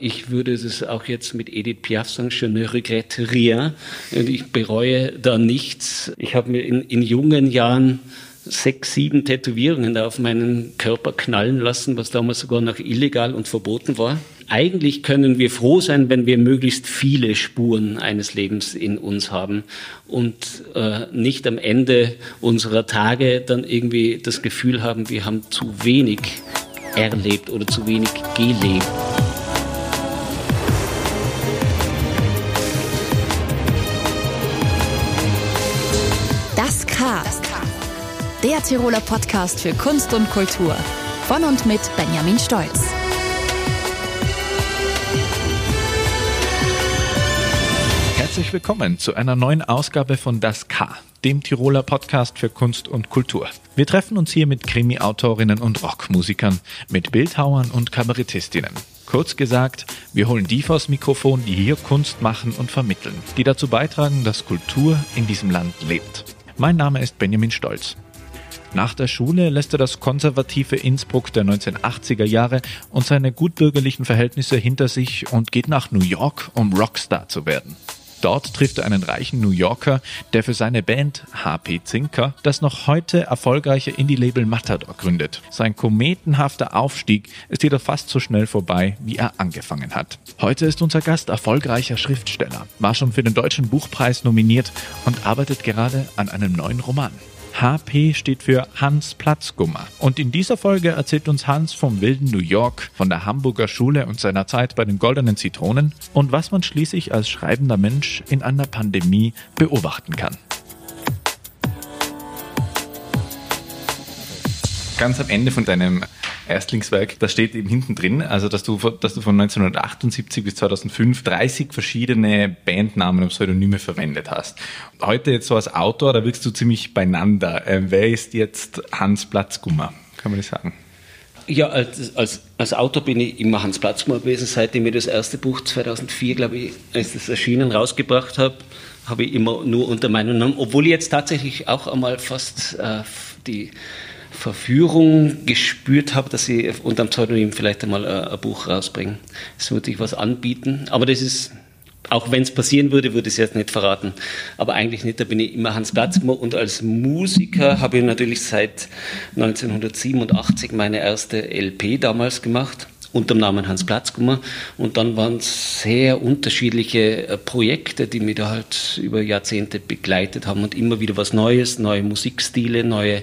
Ich würde es auch jetzt mit Edith Piaf sagen, je ne regrette rien. Ich bereue da nichts. Ich habe mir in, in jungen Jahren sechs, sieben Tätowierungen da auf meinen Körper knallen lassen, was damals sogar noch illegal und verboten war. Eigentlich können wir froh sein, wenn wir möglichst viele Spuren eines Lebens in uns haben und äh, nicht am Ende unserer Tage dann irgendwie das Gefühl haben, wir haben zu wenig erlebt oder zu wenig gelebt. Der Tiroler Podcast für Kunst und Kultur. Von und mit Benjamin Stolz. Herzlich willkommen zu einer neuen Ausgabe von Das K, dem Tiroler Podcast für Kunst und Kultur. Wir treffen uns hier mit Krimi-Autorinnen und Rockmusikern, mit Bildhauern und Kabarettistinnen. Kurz gesagt, wir holen die vors Mikrofon, die hier Kunst machen und vermitteln, die dazu beitragen, dass Kultur in diesem Land lebt. Mein Name ist Benjamin Stolz. Nach der Schule lässt er das konservative Innsbruck der 1980er Jahre und seine gutbürgerlichen Verhältnisse hinter sich und geht nach New York, um Rockstar zu werden. Dort trifft er einen reichen New Yorker, der für seine Band HP Zinker das noch heute erfolgreiche Indie-Label Matador gründet. Sein kometenhafter Aufstieg ist jedoch fast so schnell vorbei, wie er angefangen hat. Heute ist unser Gast erfolgreicher Schriftsteller, war schon für den Deutschen Buchpreis nominiert und arbeitet gerade an einem neuen Roman. HP steht für Hans Platzgummer. Und in dieser Folge erzählt uns Hans vom wilden New York, von der Hamburger Schule und seiner Zeit bei den Goldenen Zitronen und was man schließlich als schreibender Mensch in einer Pandemie beobachten kann. Ganz am Ende von deinem Erstlingswerk, da steht eben hinten drin, also dass du, dass du von 1978 bis 2005 30 verschiedene Bandnamen und Pseudonyme verwendet hast. Heute jetzt so als Autor, da wirkst du ziemlich beieinander. Äh, wer ist jetzt Hans Platzgummer? Kann man das sagen? Ja, als, als, als Autor bin ich immer Hans Platzgummer gewesen, seitdem ich das erste Buch 2004, glaube ich, als das erschienen, rausgebracht habe, habe ich immer nur unter meinem Namen, obwohl ich jetzt tatsächlich auch einmal fast äh, die Verführung gespürt habe, dass sie unter dem Pseudonym vielleicht einmal ein, ein Buch rausbringen. Es würde ich was anbieten, aber das ist, auch wenn es passieren würde, würde ich es jetzt nicht verraten. Aber eigentlich nicht, da bin ich immer Hans Platzmer und als Musiker habe ich natürlich seit 1987 meine erste LP damals gemacht unter dem Namen Hans Platzgummer. Und dann waren es sehr unterschiedliche äh, Projekte, die mich da halt über Jahrzehnte begleitet haben und immer wieder was Neues, neue Musikstile, neue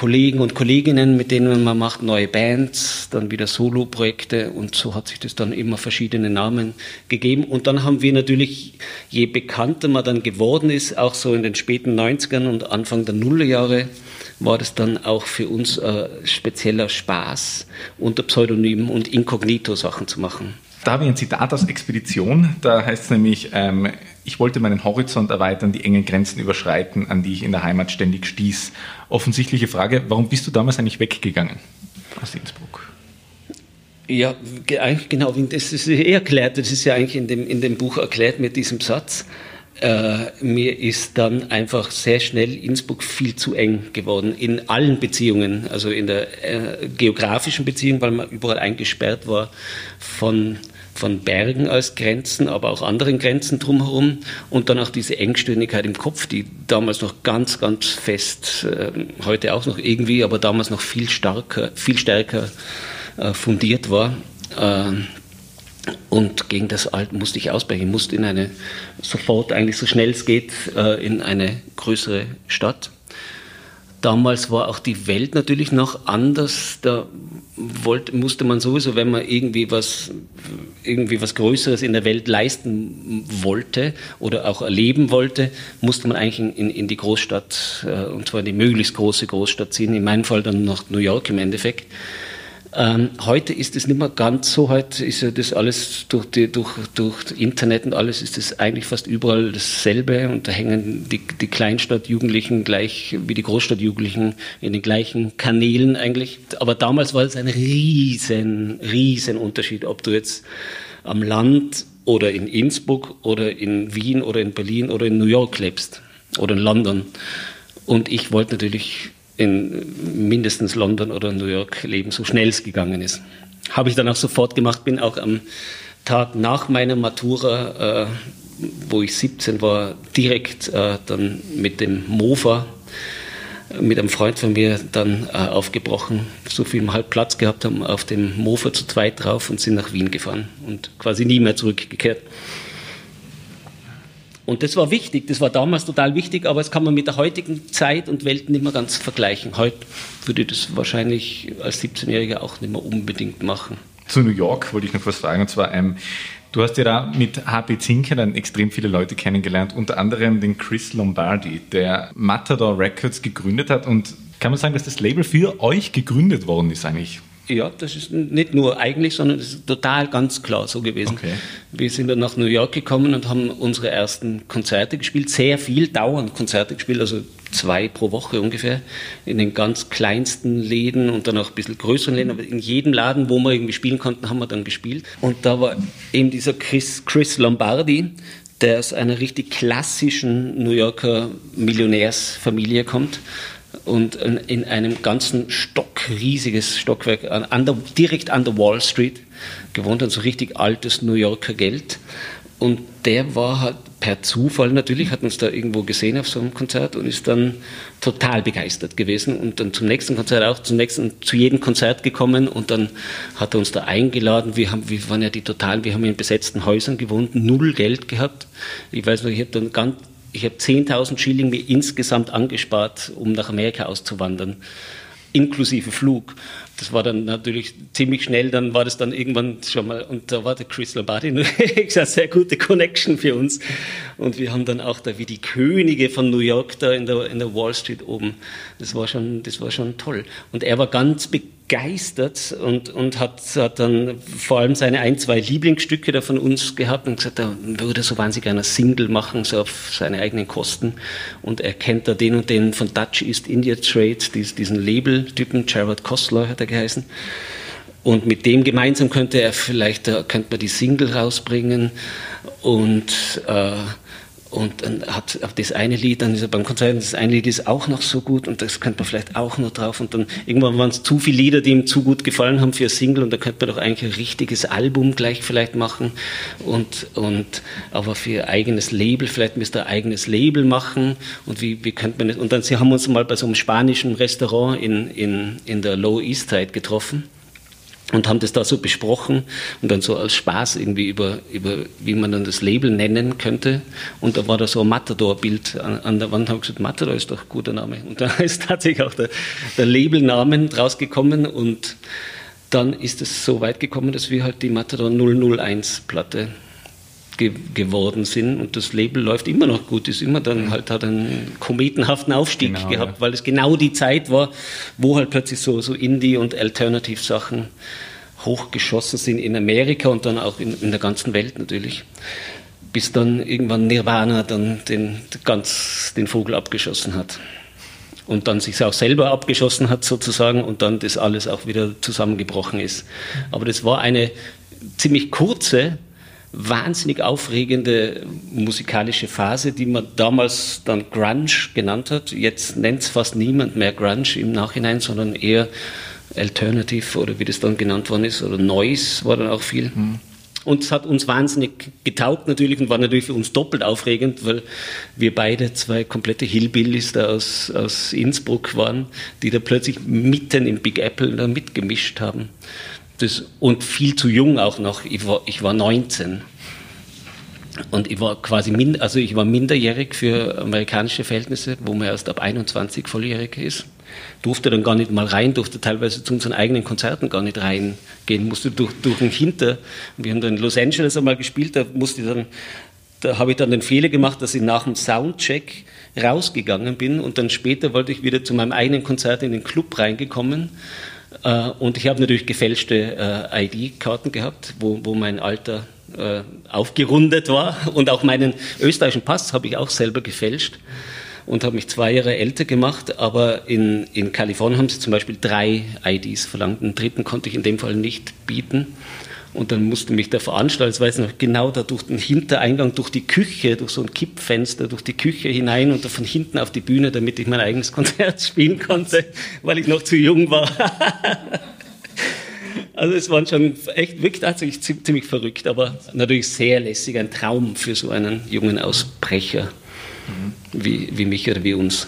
Kollegen und Kolleginnen, mit denen man macht, neue Bands, dann wieder Solo-Projekte und so hat sich das dann immer verschiedene Namen gegeben. Und dann haben wir natürlich, je bekannter man dann geworden ist, auch so in den späten 90ern und Anfang der Nullerjahre, war das dann auch für uns äh, spezieller Spaß, unter Pseudonym und Inkognito Sachen zu machen. Da habe ich ein Zitat aus Expedition, da heißt es nämlich, ähm, ich wollte meinen Horizont erweitern, die engen Grenzen überschreiten, an die ich in der Heimat ständig stieß. Offensichtliche Frage, warum bist du damals eigentlich weggegangen aus Innsbruck? Ja, eigentlich genau, das ist eh erklärt, das ist ja eigentlich in dem, in dem Buch erklärt mit diesem Satz. Äh, mir ist dann einfach sehr schnell Innsbruck viel zu eng geworden in allen Beziehungen, also in der äh, geografischen Beziehung, weil man überall eingesperrt war von von Bergen als Grenzen, aber auch anderen Grenzen drumherum und dann auch diese Engstirnigkeit im Kopf, die damals noch ganz, ganz fest, äh, heute auch noch irgendwie, aber damals noch viel stärker, viel stärker äh, fundiert war. Äh, und gegen das Alt musste ich ausbrechen. Musste in eine, sofort eigentlich so schnell es geht, in eine größere Stadt. Damals war auch die Welt natürlich noch anders. Da wollte, musste man sowieso, wenn man irgendwie was, irgendwie was Größeres in der Welt leisten wollte oder auch erleben wollte, musste man eigentlich in, in die Großstadt, äh, und zwar in die möglichst große Großstadt ziehen. In meinem Fall dann nach New York im Endeffekt. Ähm, heute ist es nicht mehr ganz so. Heute ist ja das alles durch, die, durch, durch Internet und alles ist es eigentlich fast überall dasselbe und da hängen die, die Kleinstadtjugendlichen gleich wie die Großstadtjugendlichen in den gleichen Kanälen eigentlich. Aber damals war es ein riesen, riesen Unterschied, ob du jetzt am Land oder in Innsbruck oder in Wien oder in Berlin oder in New York lebst oder in London. Und ich wollte natürlich in mindestens London oder New York leben, so schnell es gegangen ist. Habe ich dann auch sofort gemacht, bin auch am Tag nach meiner Matura, äh, wo ich 17 war, direkt äh, dann mit dem Mofa mit einem Freund von mir dann äh, aufgebrochen, so viel halb Platz gehabt haben, auf dem Mofa zu zweit drauf und sind nach Wien gefahren und quasi nie mehr zurückgekehrt. Und das war wichtig, das war damals total wichtig, aber das kann man mit der heutigen Zeit und Welt nicht mehr ganz vergleichen. Heute würde ich das wahrscheinlich als 17-Jähriger auch nicht mehr unbedingt machen. Zu New York wollte ich noch was fragen, und zwar, ähm, du hast ja da mit HP Zinker dann extrem viele Leute kennengelernt, unter anderem den Chris Lombardi, der Matador Records gegründet hat und kann man sagen, dass das Label für euch gegründet worden ist eigentlich? Ja, das ist nicht nur eigentlich, sondern das ist total ganz klar so gewesen. Okay. Wir sind dann nach New York gekommen und haben unsere ersten Konzerte gespielt, sehr viel dauernd Konzerte gespielt, also zwei pro Woche ungefähr, in den ganz kleinsten Läden und dann auch ein bisschen größeren Läden, aber in jedem Laden, wo wir irgendwie spielen konnten, haben wir dann gespielt. Und da war eben dieser Chris, Chris Lombardi, der aus einer richtig klassischen New Yorker Millionärsfamilie kommt und in einem ganzen Stock, riesiges Stockwerk, an der, direkt an der Wall Street gewohnt hat, so richtig altes New Yorker Geld. Und der war halt per Zufall natürlich, hat uns da irgendwo gesehen auf so einem Konzert und ist dann total begeistert gewesen und dann zum nächsten Konzert auch, zum nächsten, zu jedem Konzert gekommen und dann hat er uns da eingeladen. Wir haben, wir waren ja die total, wir haben in besetzten Häusern gewohnt, null Geld gehabt. Ich weiß noch, ich habe dann ganz, ich habe 10.000 Schilling mir insgesamt angespart, um nach Amerika auszuwandern, inklusive Flug. Das war dann natürlich ziemlich schnell, dann war das dann irgendwann schon mal, und da war der Chris Lombardi eine sehr gute Connection für uns. Und wir haben dann auch da wie die Könige von New York da in der, in der Wall Street oben. Das war schon, das war schon toll. Und er war ganz begeistert begeistert und, und hat, hat dann vor allem seine ein, zwei Lieblingsstücke da von uns gehabt und gesagt, er würde so wahnsinnig gerne Single machen, so auf seine eigenen Kosten. Und er kennt da den und den von Dutch East India Trade, diesen Label-Typen, Gerard Kostler hat er geheißen. Und mit dem gemeinsam könnte er vielleicht, könnte man die Single rausbringen und äh, und dann hat das eine Lied, dann ist er beim Konzert, das eine Lied ist auch noch so gut und das könnte man vielleicht auch noch drauf. Und dann irgendwann waren es zu viele Lieder, die ihm zu gut gefallen haben für ein Single und da könnte man doch eigentlich ein richtiges Album gleich vielleicht machen. Und, und aber für eigenes Label, vielleicht müsste er ein eigenes Label machen. Und wie, wie könnte man das? Und dann sie haben uns mal bei so einem spanischen Restaurant in, in, in der Low East Side getroffen und haben das da so besprochen und dann so als Spaß irgendwie über, über wie man dann das Label nennen könnte. Und da war da so ein Matador-Bild an, an, der Wand, haben gesagt, Matador ist doch ein guter Name. Und da ist tatsächlich auch der, der Labelnamen draus gekommen und dann ist es so weit gekommen, dass wir halt die Matador 001 Platte ge geworden sind und das Label läuft immer noch gut, ist immer dann halt hat einen kometenhaften Aufstieg genau, gehabt, ja. weil es genau die Zeit war, wo halt plötzlich so, so Indie- und Alternative-Sachen hochgeschossen sind in Amerika und dann auch in, in der ganzen Welt natürlich bis dann irgendwann Nirvana dann den, ganz den Vogel abgeschossen hat. Und dann sich auch selber abgeschossen hat sozusagen und dann das alles auch wieder zusammengebrochen ist. Aber das war eine ziemlich kurze wahnsinnig aufregende musikalische Phase, die man damals dann Grunge genannt hat. Jetzt nennt es fast niemand mehr Grunge im Nachhinein, sondern eher Alternative oder wie das dann genannt worden ist, oder Noise war dann auch viel. Mhm. Und es hat uns wahnsinnig getaugt natürlich und war natürlich für uns doppelt aufregend, weil wir beide zwei komplette Hillbillies da aus, aus Innsbruck waren, die da plötzlich mitten im Big Apple da mitgemischt haben. Das, und viel zu jung auch noch. Ich war, ich war 19. Und ich war quasi min, also ich war minderjährig für amerikanische Verhältnisse, wo man erst ab 21 volljährig ist. Durfte dann gar nicht mal rein, durfte teilweise zu unseren eigenen Konzerten gar nicht reingehen, musste durch, durch den Hinter. Wir haben dann in Los Angeles einmal gespielt, da musste ich dann, da habe ich dann den Fehler gemacht, dass ich nach dem Soundcheck rausgegangen bin und dann später wollte ich wieder zu meinem eigenen Konzert in den Club reingekommen und ich habe natürlich gefälschte äh, ID-Karten gehabt, wo, wo mein Alter äh, aufgerundet war. Und auch meinen österreichischen Pass habe ich auch selber gefälscht und habe mich zwei Jahre älter gemacht. Aber in, in Kalifornien haben sie zum Beispiel drei IDs verlangt. Den dritten konnte ich in dem Fall nicht bieten. Und dann musste mich der Veranstalter, das weiß ich noch genau, da durch den Hintereingang, durch die Küche, durch so ein Kippfenster, durch die Küche hinein und von hinten auf die Bühne, damit ich mein eigenes Konzert spielen konnte, weil ich noch zu jung war. Also es waren schon echt wirklich tatsächlich ziemlich verrückt, aber natürlich sehr lässig, ein Traum für so einen jungen Ausbrecher mhm. wie, wie mich oder wie uns.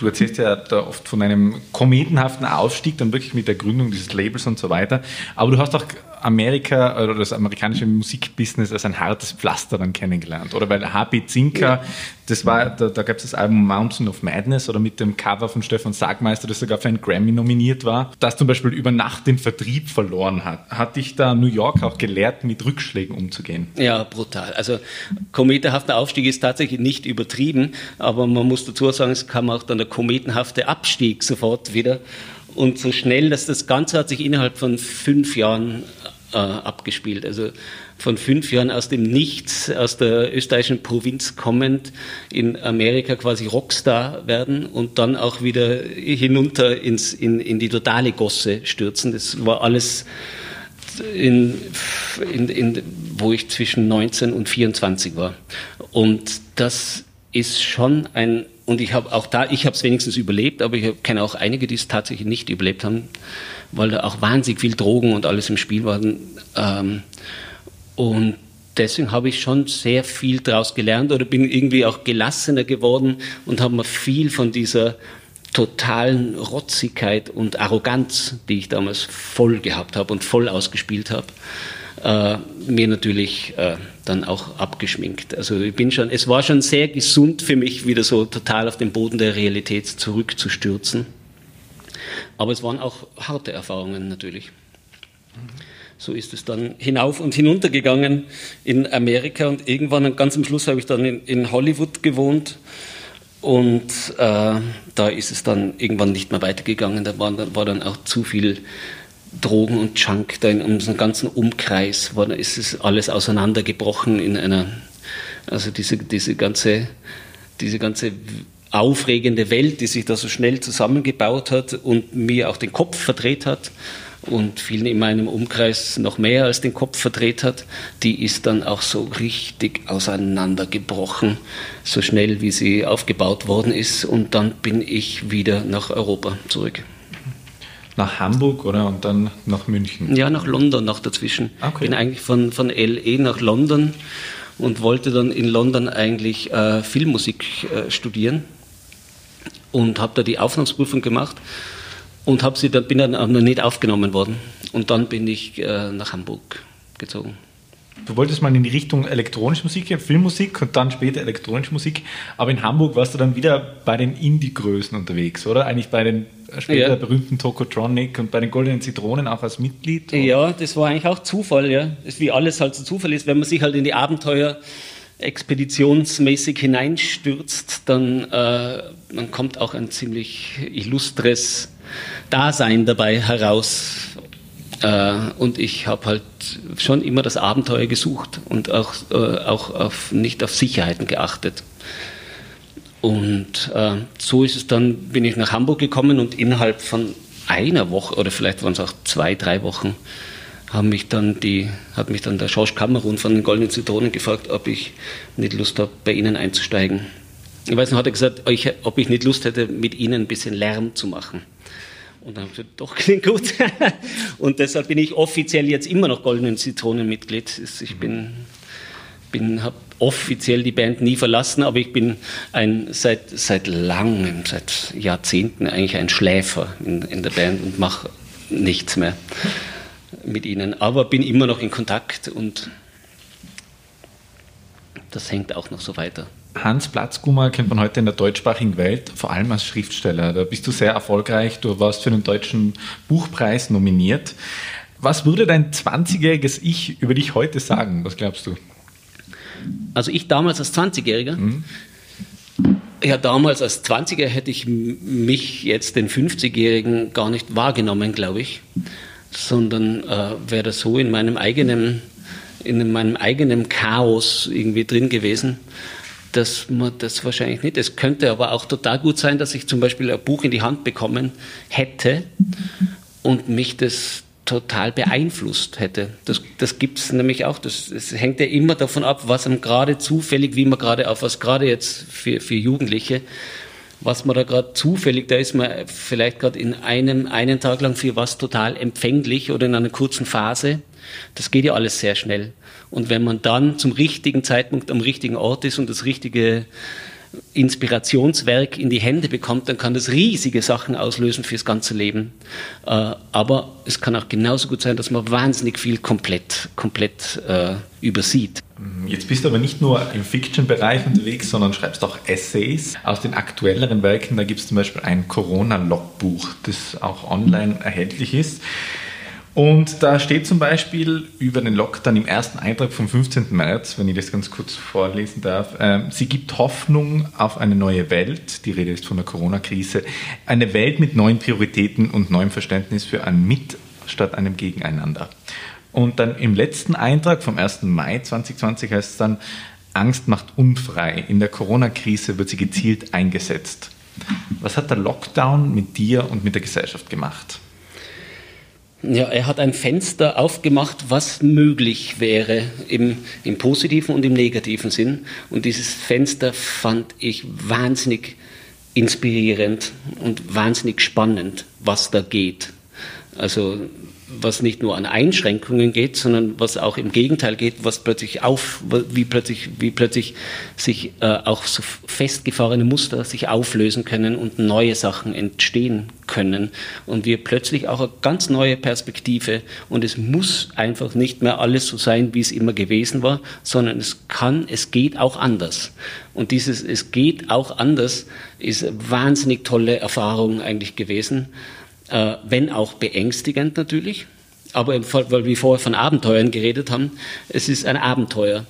Du erzählst ja da oft von einem kometenhaften Aufstieg, dann wirklich mit der Gründung dieses Labels und so weiter. Aber du hast auch Amerika oder das amerikanische Musikbusiness als ein hartes Pflaster dann kennengelernt, oder? Weil HP Zinker, ja. Das war, da, da gab es das Album Mountain of Madness oder mit dem Cover von Stefan Sagmeister, das sogar für einen Grammy nominiert war, das zum Beispiel über Nacht den Vertrieb verloren hat. Hat dich da New York auch gelehrt, mit Rückschlägen umzugehen? Ja, brutal. Also kometenhafter Aufstieg ist tatsächlich nicht übertrieben, aber man muss dazu sagen, es kam auch dann der kometenhafte Abstieg sofort wieder und so schnell, dass das Ganze hat sich innerhalb von fünf Jahren äh, abgespielt. Also von fünf Jahren aus dem Nichts, aus der österreichischen Provinz kommend, in Amerika quasi Rockstar werden und dann auch wieder hinunter ins, in, in die totale Gosse stürzen. Das war alles in, in, in, wo ich zwischen 19 und 24 war. Und das ist schon ein und ich habe auch da, ich habe es wenigstens überlebt, aber ich kenne auch einige, die es tatsächlich nicht überlebt haben, weil da auch wahnsinnig viel Drogen und alles im Spiel waren. Ähm, und deswegen habe ich schon sehr viel daraus gelernt oder bin irgendwie auch gelassener geworden und habe mir viel von dieser totalen Rotzigkeit und Arroganz, die ich damals voll gehabt habe und voll ausgespielt habe, äh, mir natürlich äh, dann auch abgeschminkt. Also ich bin schon, es war schon sehr gesund für mich, wieder so total auf den Boden der Realität zurückzustürzen. Aber es waren auch harte Erfahrungen natürlich. So ist es dann hinauf und hinunter gegangen in Amerika und irgendwann ganz am Schluss habe ich dann in, in Hollywood gewohnt und äh, da ist es dann irgendwann nicht mehr weitergegangen. Da war, war dann auch zu viel Drogen und Junk, da in unserem ganzen Umkreis war, ist es alles auseinandergebrochen in einer, also diese, diese ganze, diese ganze aufregende Welt, die sich da so schnell zusammengebaut hat und mir auch den Kopf verdreht hat und vielen in meinem Umkreis noch mehr als den Kopf verdreht hat, die ist dann auch so richtig auseinandergebrochen, so schnell wie sie aufgebaut worden ist. Und dann bin ich wieder nach Europa zurück nach Hamburg oder und dann nach München? Ja, nach London noch dazwischen. Okay. Bin eigentlich von, von LE nach London und wollte dann in London eigentlich äh, Filmmusik äh, studieren und habe da die Aufnahmsprüfung gemacht und habe sie dann bin dann auch noch nicht aufgenommen worden und dann bin ich äh, nach Hamburg gezogen. Du wolltest mal in die Richtung elektronische Musik, Filmmusik und dann später elektronische Musik, aber in Hamburg warst du dann wieder bei den Indie-Größen unterwegs, oder? Eigentlich bei den später ja. berühmten Tokotronic und bei den Goldenen Zitronen auch als Mitglied? Ja, das war eigentlich auch Zufall, ja. Das ist wie alles halt so Zufall ist, wenn man sich halt in die Abenteuer expeditionsmäßig hineinstürzt, dann, äh, dann kommt auch ein ziemlich illustres Dasein dabei heraus. Äh, und ich habe halt schon immer das Abenteuer gesucht und auch, äh, auch auf, nicht auf Sicherheiten geachtet. Und äh, so ist es dann, bin ich nach Hamburg gekommen und innerhalb von einer Woche oder vielleicht waren es auch zwei, drei Wochen, haben mich dann die, hat mich dann der Schorsch Kamerun von den Goldenen Zitronen gefragt, ob ich nicht Lust habe, bei Ihnen einzusteigen. Ich weiß noch, hat er gesagt, ob ich nicht Lust hätte, mit Ihnen ein bisschen Lärm zu machen. Und dann habe ich gesagt, doch, klingt gut. und deshalb bin ich offiziell jetzt immer noch Goldenen Zitronen Mitglied. Ich bin, bin habe offiziell die Band nie verlassen, aber ich bin ein, seit, seit langem, seit Jahrzehnten eigentlich ein Schläfer in, in der Band und mache nichts mehr mit ihnen. Aber bin immer noch in Kontakt und das hängt auch noch so weiter. Hans Platzgummer kennt man heute in der deutschsprachigen Welt, vor allem als Schriftsteller. Da bist du sehr erfolgreich. Du warst für den Deutschen Buchpreis nominiert. Was würde dein 20-jähriges Ich über dich heute sagen? Was glaubst du? Also ich damals als 20-Jähriger, mhm. ja damals als 20er hätte ich mich jetzt den 50-Jährigen gar nicht wahrgenommen, glaube ich, sondern äh, wäre so in meinem eigenen, in meinem eigenen Chaos irgendwie drin gewesen dass man das wahrscheinlich nicht. Es könnte aber auch total gut sein, dass ich zum Beispiel ein Buch in die Hand bekommen hätte und mich das total beeinflusst hätte. Das, das gibt es nämlich auch. Das, das hängt ja immer davon ab, was einem gerade zufällig, wie man gerade auf was gerade jetzt für, für Jugendliche, was man da gerade zufällig, da ist man vielleicht gerade in einem, einen Tag lang für was total empfänglich oder in einer kurzen Phase. Das geht ja alles sehr schnell. Und wenn man dann zum richtigen Zeitpunkt am richtigen Ort ist und das richtige Inspirationswerk in die Hände bekommt, dann kann das riesige Sachen auslösen fürs ganze Leben. Äh, aber es kann auch genauso gut sein, dass man wahnsinnig viel komplett, komplett äh, übersieht. Jetzt bist du aber nicht nur im Fiction-Bereich unterwegs, sondern schreibst auch Essays. Aus den aktuelleren Werken, da gibt es zum Beispiel ein Corona-Logbuch, das auch online erhältlich ist. Und da steht zum Beispiel über den Lockdown im ersten Eintrag vom 15. März, wenn ich das ganz kurz vorlesen darf, äh, sie gibt Hoffnung auf eine neue Welt, die Rede ist von der Corona-Krise, eine Welt mit neuen Prioritäten und neuem Verständnis für ein Mit statt einem Gegeneinander. Und dann im letzten Eintrag vom 1. Mai 2020 heißt es dann, Angst macht unfrei. In der Corona-Krise wird sie gezielt eingesetzt. Was hat der Lockdown mit dir und mit der Gesellschaft gemacht? Ja, er hat ein Fenster aufgemacht, was möglich wäre im, im positiven und im negativen Sinn. Und dieses Fenster fand ich wahnsinnig inspirierend und wahnsinnig spannend, was da geht. Also was nicht nur an Einschränkungen geht, sondern was auch im Gegenteil geht, was plötzlich auf, wie plötzlich, wie plötzlich sich äh, auch so festgefahrene Muster sich auflösen können und neue Sachen entstehen können. Und wir plötzlich auch eine ganz neue Perspektive. Und es muss einfach nicht mehr alles so sein, wie es immer gewesen war, sondern es kann, es geht auch anders. Und dieses es geht auch anders ist eine wahnsinnig tolle Erfahrung eigentlich gewesen äh, wenn auch beängstigend natürlich. Aber weil wir vorher von Abenteuern geredet haben, es ist ein Abenteuer.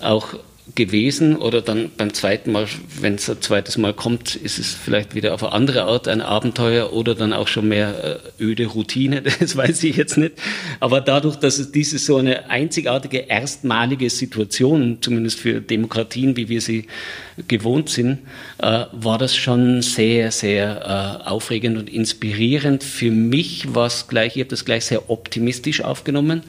Auch gewesen oder dann beim zweiten Mal, wenn es ein zweites Mal kommt, ist es vielleicht wieder auf eine andere Art ein Abenteuer oder dann auch schon mehr äh, öde Routine, das weiß ich jetzt nicht. Aber dadurch, dass es diese so eine einzigartige, erstmalige Situation, zumindest für Demokratien, wie wir sie gewohnt sind, äh, war das schon sehr, sehr äh, aufregend und inspirierend. Für mich war es gleich, ich habe das gleich sehr optimistisch aufgenommen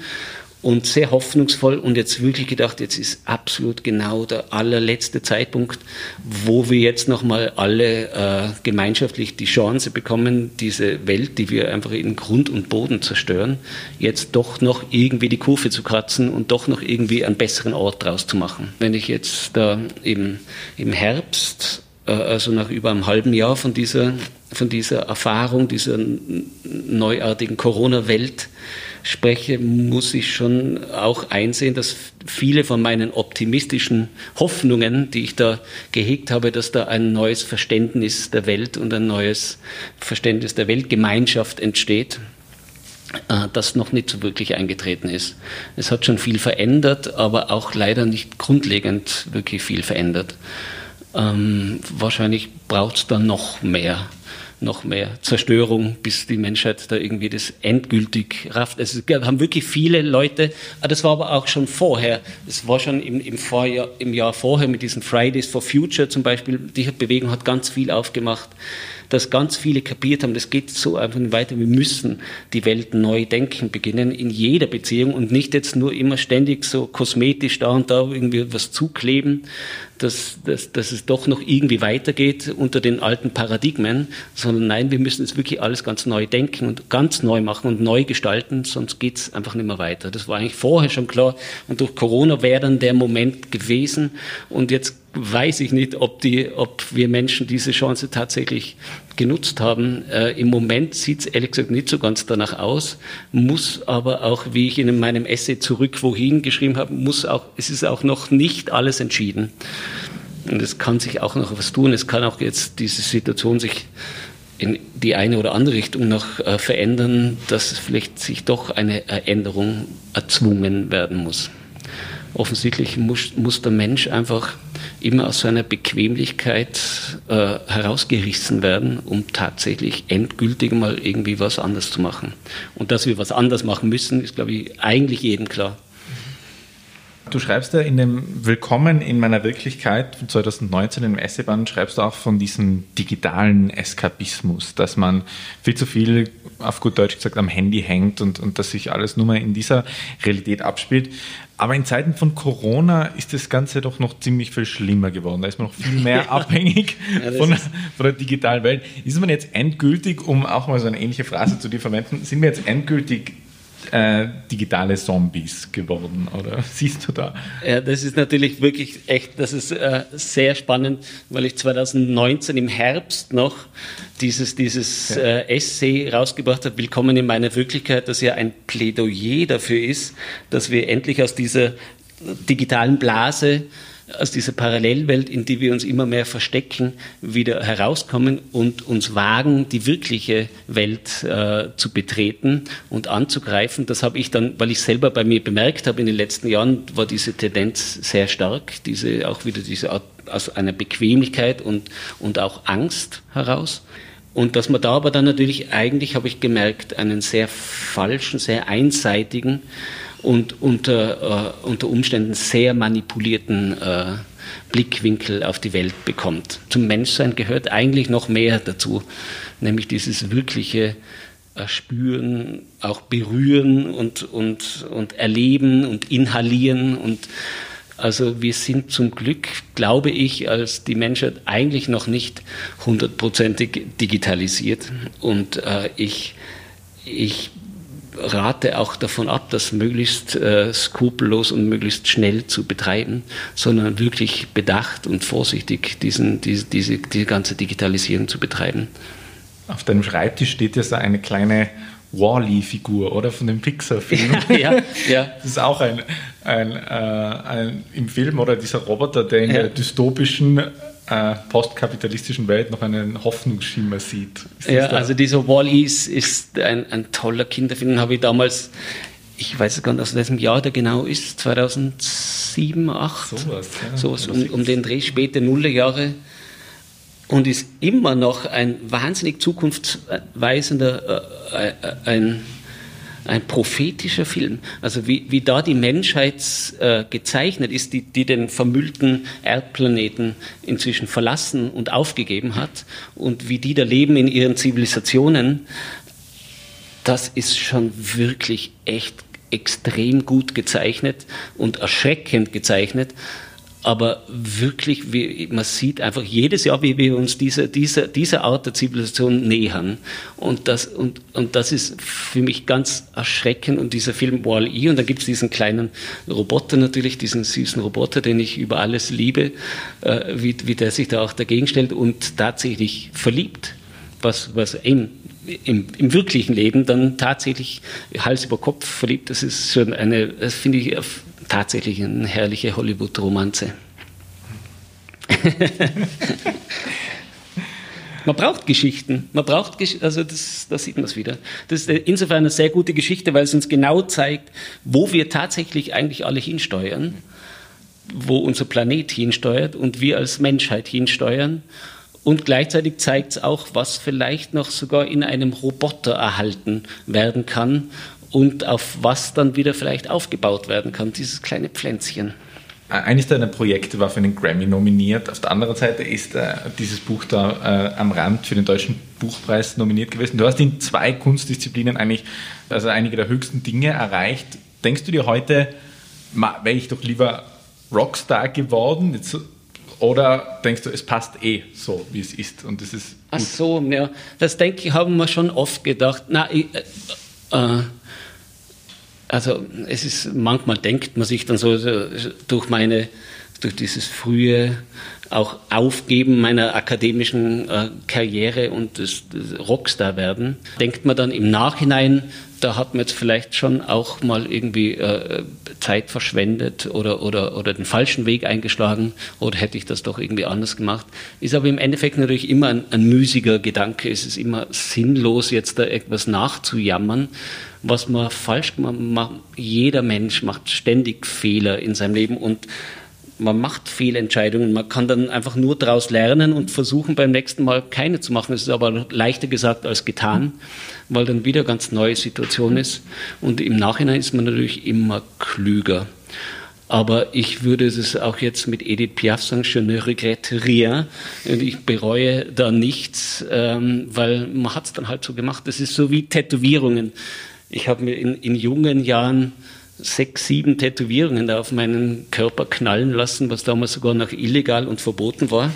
und sehr hoffnungsvoll und jetzt wirklich gedacht, jetzt ist absolut genau der allerletzte Zeitpunkt, wo wir jetzt nochmal alle äh, gemeinschaftlich die Chance bekommen, diese Welt, die wir einfach in Grund und Boden zerstören, jetzt doch noch irgendwie die Kurve zu kratzen und doch noch irgendwie einen besseren Ort draus zu machen. Wenn ich jetzt da im, im Herbst äh, also nach über einem halben Jahr von dieser, von dieser Erfahrung, dieser neuartigen Corona-Welt spreche, muss ich schon auch einsehen, dass viele von meinen optimistischen Hoffnungen, die ich da gehegt habe, dass da ein neues Verständnis der Welt und ein neues Verständnis der Weltgemeinschaft entsteht, äh, das noch nicht so wirklich eingetreten ist. Es hat schon viel verändert, aber auch leider nicht grundlegend wirklich viel verändert. Ähm, wahrscheinlich braucht es da noch mehr noch mehr Zerstörung, bis die Menschheit da irgendwie das endgültig rafft. Es haben wirklich viele Leute, ah, das war aber auch schon vorher, es war schon im, im, Vorjahr, im Jahr vorher mit diesen Fridays for Future zum Beispiel, die Bewegung hat ganz viel aufgemacht, dass ganz viele kapiert haben, das geht so einfach nicht weiter, wir müssen die Welt neu denken beginnen, in jeder Beziehung und nicht jetzt nur immer ständig so kosmetisch da und da irgendwie was zukleben, dass, dass, dass es doch noch irgendwie weitergeht unter den alten Paradigmen, sondern nein, wir müssen es wirklich alles ganz neu denken und ganz neu machen und neu gestalten, sonst geht es einfach nicht mehr weiter. Das war eigentlich vorher schon klar und durch Corona wäre dann der Moment gewesen und jetzt weiß ich nicht, ob, die, ob wir Menschen diese Chance tatsächlich genutzt haben. Äh, Im Moment sieht es ehrlich gesagt nicht so ganz danach aus, muss aber auch, wie ich in meinem Essay zurück wohin geschrieben habe, muss auch, es ist auch noch nicht alles entschieden. Und es kann sich auch noch was tun. Es kann auch jetzt diese Situation sich in die eine oder andere Richtung noch äh, verändern, dass vielleicht sich doch eine Änderung erzwungen werden muss. Offensichtlich muss, muss der Mensch einfach immer aus seiner Bequemlichkeit äh, herausgerissen werden, um tatsächlich endgültig mal irgendwie was anders zu machen. Und dass wir was anders machen müssen, ist, glaube ich, eigentlich jedem klar. Du schreibst ja in dem Willkommen in meiner Wirklichkeit von 2019 im Essayband, schreibst du auch von diesem digitalen Eskapismus, dass man viel zu viel, auf gut Deutsch gesagt, am Handy hängt und, und dass sich alles nur mal in dieser Realität abspielt. Aber in Zeiten von Corona ist das Ganze doch noch ziemlich viel schlimmer geworden. Da ist man noch viel mehr ja. abhängig ja, von, von, der digitalen Welt. Ist man jetzt endgültig, um auch mal so eine ähnliche Phrase zu dir verwenden, sind wir jetzt endgültig äh, digitale Zombies geworden, oder siehst du da? Ja, das ist natürlich wirklich echt, das ist äh, sehr spannend, weil ich 2019 im Herbst noch dieses, dieses ja. äh, Essay rausgebracht habe, Willkommen in meiner Wirklichkeit, das ja ein Plädoyer dafür ist, dass wir endlich aus dieser digitalen Blase aus dieser Parallelwelt, in die wir uns immer mehr verstecken, wieder herauskommen und uns wagen, die wirkliche Welt äh, zu betreten und anzugreifen. Das habe ich dann, weil ich selber bei mir bemerkt habe, in den letzten Jahren war diese Tendenz sehr stark, diese auch wieder diese Art aus einer Bequemlichkeit und, und auch Angst heraus. Und dass man da aber dann natürlich eigentlich, habe ich gemerkt, einen sehr falschen, sehr einseitigen und unter, äh, unter Umständen sehr manipulierten äh, Blickwinkel auf die Welt bekommt. Zum Menschsein gehört eigentlich noch mehr dazu, nämlich dieses wirkliche äh, Spüren, auch berühren und, und, und erleben und inhalieren und also wir sind zum Glück, glaube ich, als die Menschheit eigentlich noch nicht hundertprozentig digitalisiert. Und äh, ich, ich rate auch davon ab, das möglichst äh, skrupellos und möglichst schnell zu betreiben, sondern wirklich bedacht und vorsichtig diesen, diese, diese, diese ganze Digitalisierung zu betreiben. Auf deinem Schreibtisch steht ja so eine kleine Wall-E-Figur, oder? Von dem Pixar-Film. Ja, ja, ja, Das ist auch ein, ein, äh, ein, im Film, oder dieser Roboter, der in ja. der dystopischen äh, postkapitalistischen Welt noch einen Hoffnungsschimmer sieht. Ja, also dieser Wall-E ist, ein, ein toller Kinderfilm, habe ich damals ich weiß gar nicht, aus welchem Jahr der genau ist, 2007, 2008, sowas, ja. sowas um, um, den Dreh, späte Nullerjahre und ist immer noch ein wahnsinnig zukunftsweisender, äh, äh, ein ein prophetischer Film. Also wie, wie da die Menschheit äh, gezeichnet ist, die, die den vermüllten Erdplaneten inzwischen verlassen und aufgegeben hat und wie die da leben in ihren Zivilisationen, das ist schon wirklich echt extrem gut gezeichnet und erschreckend gezeichnet aber wirklich, wie, man sieht einfach jedes Jahr, wie wir uns dieser, dieser, dieser Art der Zivilisation nähern. Und das, und, und das ist für mich ganz erschreckend. Und dieser Film Wall-E, und dann gibt es diesen kleinen Roboter natürlich, diesen süßen Roboter, den ich über alles liebe, äh, wie, wie der sich da auch dagegen stellt und tatsächlich verliebt, was, was im, im, im wirklichen Leben dann tatsächlich Hals über Kopf verliebt. Das ist schon eine, das finde ich tatsächlich eine herrliche Hollywood-Romanze. man braucht Geschichten. Man braucht, also das, da sieht man es wieder. Das ist insofern eine sehr gute Geschichte, weil es uns genau zeigt, wo wir tatsächlich eigentlich alle hinsteuern, wo unser Planet hinsteuert und wir als Menschheit hinsteuern. Und gleichzeitig zeigt es auch, was vielleicht noch sogar in einem Roboter erhalten werden kann und auf was dann wieder vielleicht aufgebaut werden kann, dieses kleine Pflänzchen. Eines deiner Projekte war für einen Grammy nominiert. Auf der anderen Seite ist äh, dieses Buch da äh, am Rand für den Deutschen Buchpreis nominiert gewesen. Du hast in zwei Kunstdisziplinen eigentlich also einige der höchsten Dinge erreicht. Denkst du dir heute, wäre ich doch lieber Rockstar geworden? Jetzt, oder denkst du, es passt eh so, wie es ist und es ist gut? Ach so, ja, das denke ich, haben wir schon oft gedacht. Na, ich, äh, äh also es ist, manchmal denkt man sich dann so, durch meine, durch dieses frühe auch Aufgeben meiner akademischen äh, Karriere und das, das Rockstar werden, denkt man dann im Nachhinein, da hat man jetzt vielleicht schon auch mal irgendwie äh, Zeit verschwendet oder, oder, oder den falschen Weg eingeschlagen oder hätte ich das doch irgendwie anders gemacht. Ist aber im Endeffekt natürlich immer ein, ein müßiger Gedanke. Es ist immer sinnlos, jetzt da etwas nachzujammern, was man falsch gemacht. Jeder Mensch macht ständig Fehler in seinem Leben und man macht Fehlentscheidungen. Man kann dann einfach nur daraus lernen und versuchen, beim nächsten Mal keine zu machen. Das ist aber leichter gesagt als getan, weil dann wieder ganz neue Situation ist. Und im Nachhinein ist man natürlich immer klüger. Aber ich würde es auch jetzt mit Edith Piaf sagen, je ne regrette rien. Ich bereue da nichts, ähm, weil man hat es dann halt so gemacht. Das ist so wie Tätowierungen. Ich habe mir in, in jungen Jahren sechs, sieben Tätowierungen da auf meinen Körper knallen lassen, was damals sogar noch illegal und verboten war.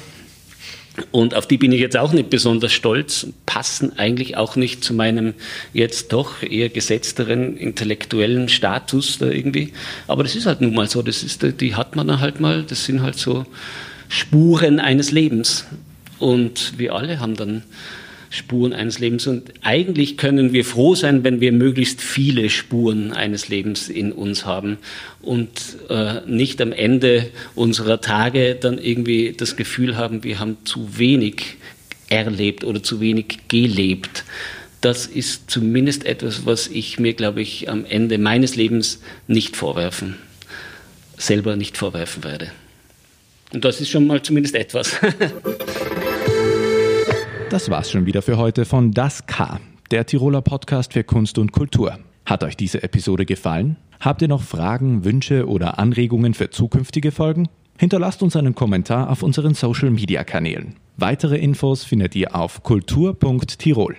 Und auf die bin ich jetzt auch nicht besonders stolz, passen eigentlich auch nicht zu meinem jetzt doch eher gesetzteren intellektuellen Status da irgendwie. Aber das ist halt nun mal so, das ist, die hat man dann halt mal, das sind halt so Spuren eines Lebens. Und wir alle haben dann Spuren eines Lebens. Und eigentlich können wir froh sein, wenn wir möglichst viele Spuren eines Lebens in uns haben und äh, nicht am Ende unserer Tage dann irgendwie das Gefühl haben, wir haben zu wenig erlebt oder zu wenig gelebt. Das ist zumindest etwas, was ich mir, glaube ich, am Ende meines Lebens nicht vorwerfen, selber nicht vorwerfen werde. Und das ist schon mal zumindest etwas. Das war's schon wieder für heute von Das K, der Tiroler Podcast für Kunst und Kultur. Hat euch diese Episode gefallen? Habt ihr noch Fragen, Wünsche oder Anregungen für zukünftige Folgen? Hinterlasst uns einen Kommentar auf unseren Social Media Kanälen. Weitere Infos findet ihr auf kultur.tirol.